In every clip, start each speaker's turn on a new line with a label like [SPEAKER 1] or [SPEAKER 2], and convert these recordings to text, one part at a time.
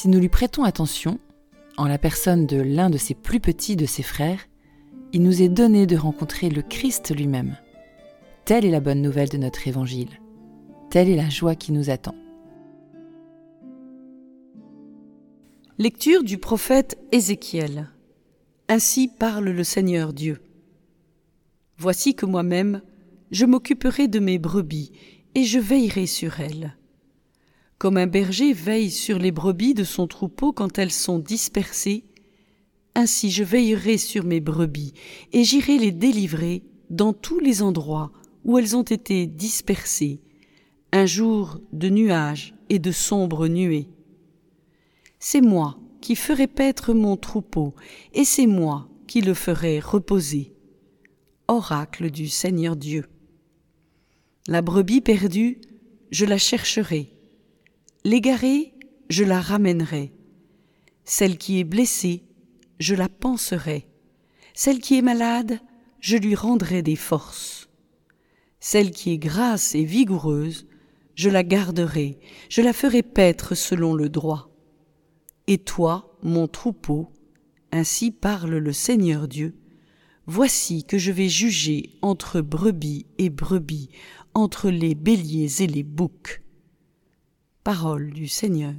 [SPEAKER 1] Si nous lui prêtons attention, en la personne de l'un de ses plus petits de ses frères, il nous est donné de rencontrer le Christ lui-même. Telle est la bonne nouvelle de notre évangile. Telle est la joie qui nous attend.
[SPEAKER 2] Lecture du prophète Ézéchiel. Ainsi parle le Seigneur Dieu. Voici que moi-même, je m'occuperai de mes brebis, et je veillerai sur elles. Comme un berger veille sur les brebis de son troupeau quand elles sont dispersées, ainsi je veillerai sur mes brebis, et j'irai les délivrer dans tous les endroits où elles ont été dispersées, un jour de nuages et de sombres nuées. C'est moi qui ferai paître mon troupeau, et c'est moi qui le ferai reposer. Oracle du Seigneur Dieu. La brebis perdue, je la chercherai. L'égarée, je la ramènerai. Celle qui est blessée, je la panserai. Celle qui est malade, je lui rendrai des forces. Celle qui est grasse et vigoureuse, je la garderai, je la ferai paître selon le droit. Et toi, mon troupeau, ainsi parle le Seigneur Dieu, voici que je vais juger entre brebis et brebis, entre les béliers et les boucs. Parole du Seigneur.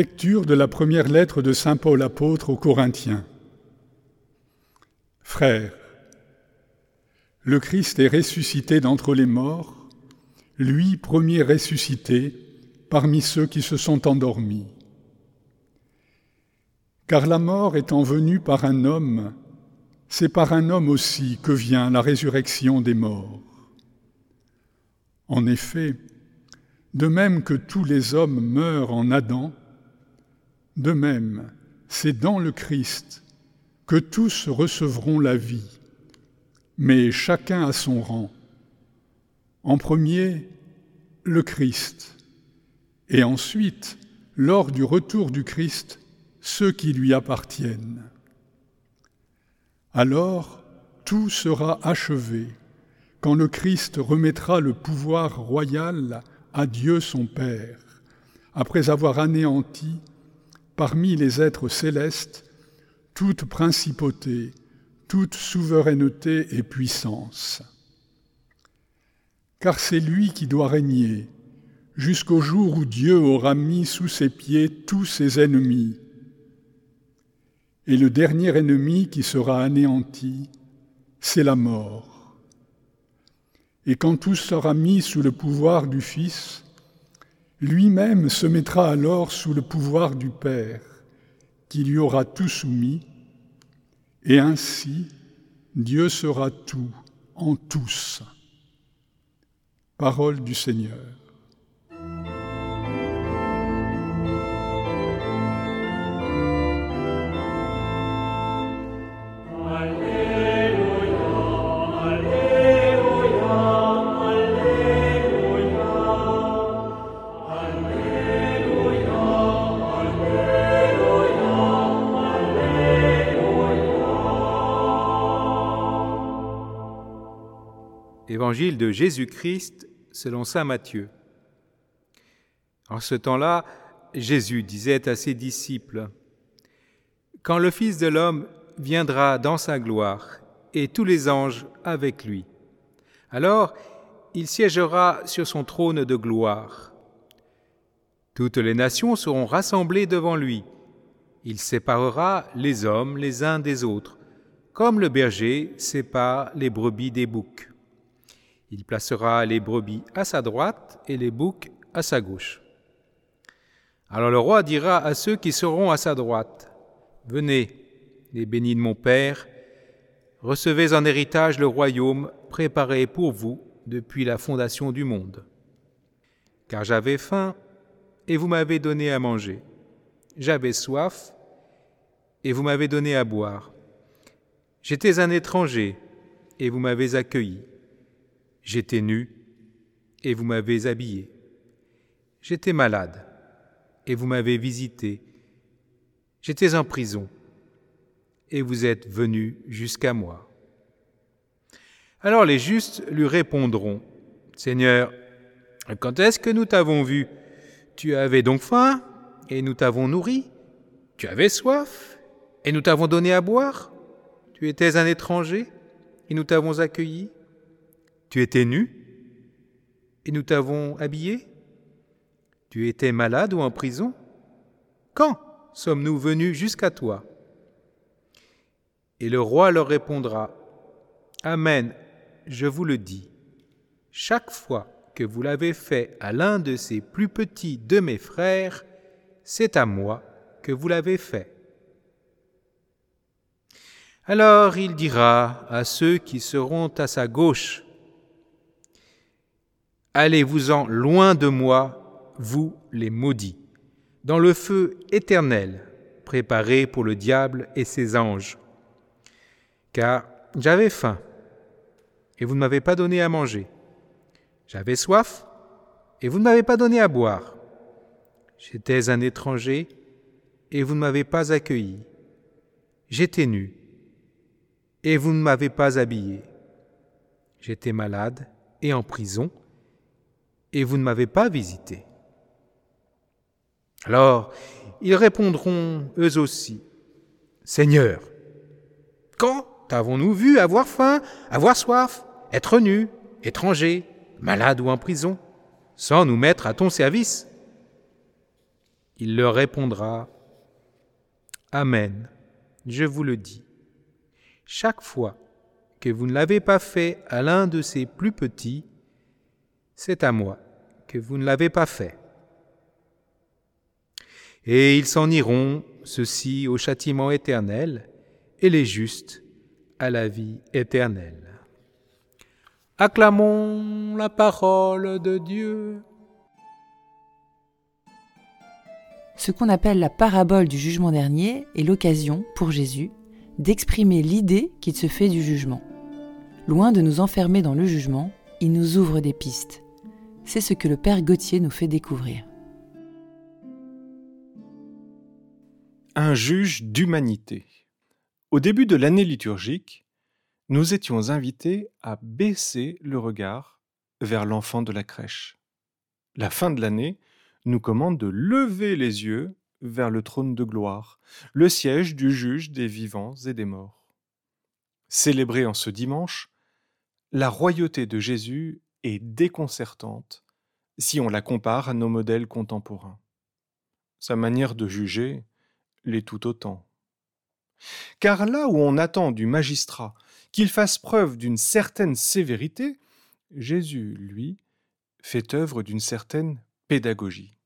[SPEAKER 3] Lecture de la première lettre de Saint Paul apôtre aux Corinthiens. Frères, le Christ est ressuscité d'entre les morts, lui premier ressuscité parmi ceux qui se sont endormis. Car la mort étant venue par un homme, c'est par un homme aussi que vient la résurrection des morts. En effet, de même que tous les hommes meurent en Adam, de même, c'est dans le Christ que tous recevront la vie, mais chacun à son rang. En premier, le Christ, et ensuite, lors du retour du Christ, ceux qui lui appartiennent. Alors, tout sera achevé quand le Christ remettra le pouvoir royal à Dieu son Père, après avoir anéanti parmi les êtres célestes toute principauté, toute souveraineté et puissance. Car c'est lui qui doit régner jusqu'au jour où Dieu aura mis sous ses pieds tous ses ennemis. Et le dernier ennemi qui sera anéanti, c'est la mort. Et quand tout sera mis sous le pouvoir du Fils, lui-même se mettra alors sous le pouvoir du Père, qui lui aura tout soumis, et ainsi Dieu sera tout en tous. Parole du Seigneur.
[SPEAKER 4] Évangile de Jésus-Christ selon Saint Matthieu. En ce temps-là, Jésus disait à ses disciples, Quand le Fils de l'homme viendra dans sa gloire, et tous les anges avec lui, alors il siégera sur son trône de gloire. Toutes les nations seront rassemblées devant lui. Il séparera les hommes les uns des autres, comme le berger sépare les brebis des boucs. Il placera les brebis à sa droite et les boucs à sa gauche. Alors le roi dira à ceux qui seront à sa droite, Venez, les bénis de mon Père, recevez en héritage le royaume préparé pour vous depuis la fondation du monde. Car j'avais faim, et vous m'avez donné à manger. J'avais soif, et vous m'avez donné à boire. J'étais un étranger, et vous m'avez accueilli. J'étais nu et vous m'avez habillé. J'étais malade et vous m'avez visité. J'étais en prison et vous êtes venu jusqu'à moi. Alors les justes lui répondront, Seigneur, quand est-ce que nous t'avons vu? Tu avais donc faim et nous t'avons nourri Tu avais soif et nous t'avons donné à boire Tu étais un étranger et nous t'avons accueilli tu étais nu? Et nous t'avons habillé? Tu étais malade ou en prison? Quand sommes-nous venus jusqu'à toi? Et le roi leur répondra, Amen, je vous le dis, chaque fois que vous l'avez fait à l'un de ces plus petits de mes frères, c'est à moi que vous l'avez fait. Alors il dira à ceux qui seront à sa gauche, Allez-vous-en loin de moi, vous les maudits, dans le feu éternel préparé pour le diable et ses anges. Car j'avais faim, et vous ne m'avez pas donné à manger. J'avais soif, et vous ne m'avez pas donné à boire. J'étais un étranger, et vous ne m'avez pas accueilli. J'étais nu, et vous ne m'avez pas habillé. J'étais malade et en prison, et vous ne m'avez pas visité. Alors, ils répondront eux aussi, Seigneur, quand avons-nous vu avoir faim, avoir soif, être nus, étrangers, malades ou en prison, sans nous mettre à ton service? Il leur répondra, Amen, je vous le dis. Chaque fois que vous ne l'avez pas fait à l'un de ces plus petits, c'est à moi que vous ne l'avez pas fait. Et ils s'en iront, ceux-ci au châtiment éternel, et les justes à la vie éternelle. Acclamons la parole de Dieu.
[SPEAKER 1] Ce qu'on appelle la parabole du jugement dernier est l'occasion, pour Jésus, d'exprimer l'idée qu'il se fait du jugement. Loin de nous enfermer dans le jugement, il nous ouvre des pistes. C'est ce que le Père Gauthier nous fait découvrir.
[SPEAKER 5] Un juge d'humanité. Au début de l'année liturgique, nous étions invités à baisser le regard vers l'enfant de la crèche. La fin de l'année nous commande de lever les yeux vers le trône de gloire, le siège du juge des vivants et des morts. Célébrer en ce dimanche, la royauté de Jésus est déconcertante si on la compare à nos modèles contemporains. Sa manière de juger l'est tout autant. Car là où on attend du magistrat qu'il fasse preuve d'une certaine sévérité, Jésus, lui, fait œuvre d'une certaine pédagogie.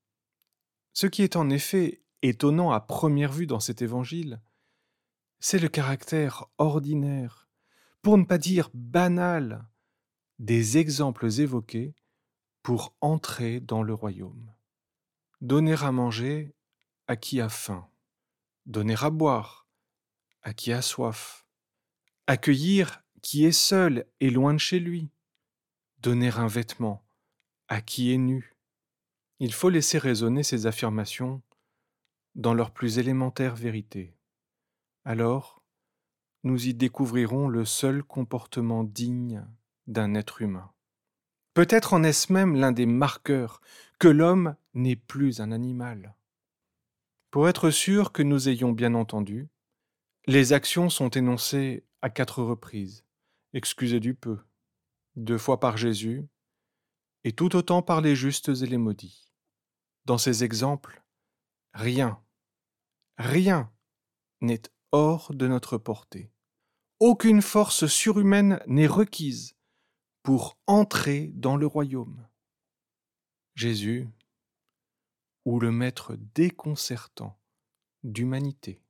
[SPEAKER 5] Ce qui est en effet étonnant à première vue dans cet évangile, c'est le caractère ordinaire, pour ne pas dire banal, des exemples évoqués pour entrer dans le royaume. Donner à manger à qui a faim, donner à boire à qui a soif, accueillir qui est seul et loin de chez lui, donner un vêtement à qui est nu, il faut laisser résonner ces affirmations dans leur plus élémentaire vérité. Alors, nous y découvrirons le seul comportement digne d'un être humain. Peut-être en est-ce même l'un des marqueurs que l'homme n'est plus un animal. Pour être sûr que nous ayons bien entendu, les actions sont énoncées à quatre reprises, excusez du peu, deux fois par Jésus, et tout autant par les justes et les maudits. Dans ces exemples, rien, rien n'est hors de notre portée. Aucune force surhumaine n'est requise pour entrer dans le royaume. Jésus, ou le maître déconcertant d'humanité.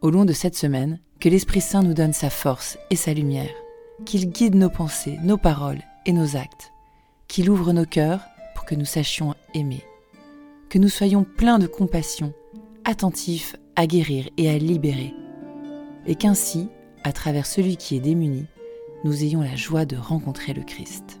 [SPEAKER 1] Au long de cette semaine, que l'Esprit Saint nous donne sa force et sa lumière, qu'il guide nos pensées, nos paroles et nos actes, qu'il ouvre nos cœurs pour que nous sachions aimer, que nous soyons pleins de compassion, attentifs à guérir et à libérer, et qu'ainsi, à travers celui qui est démuni, nous ayons la joie de rencontrer le Christ.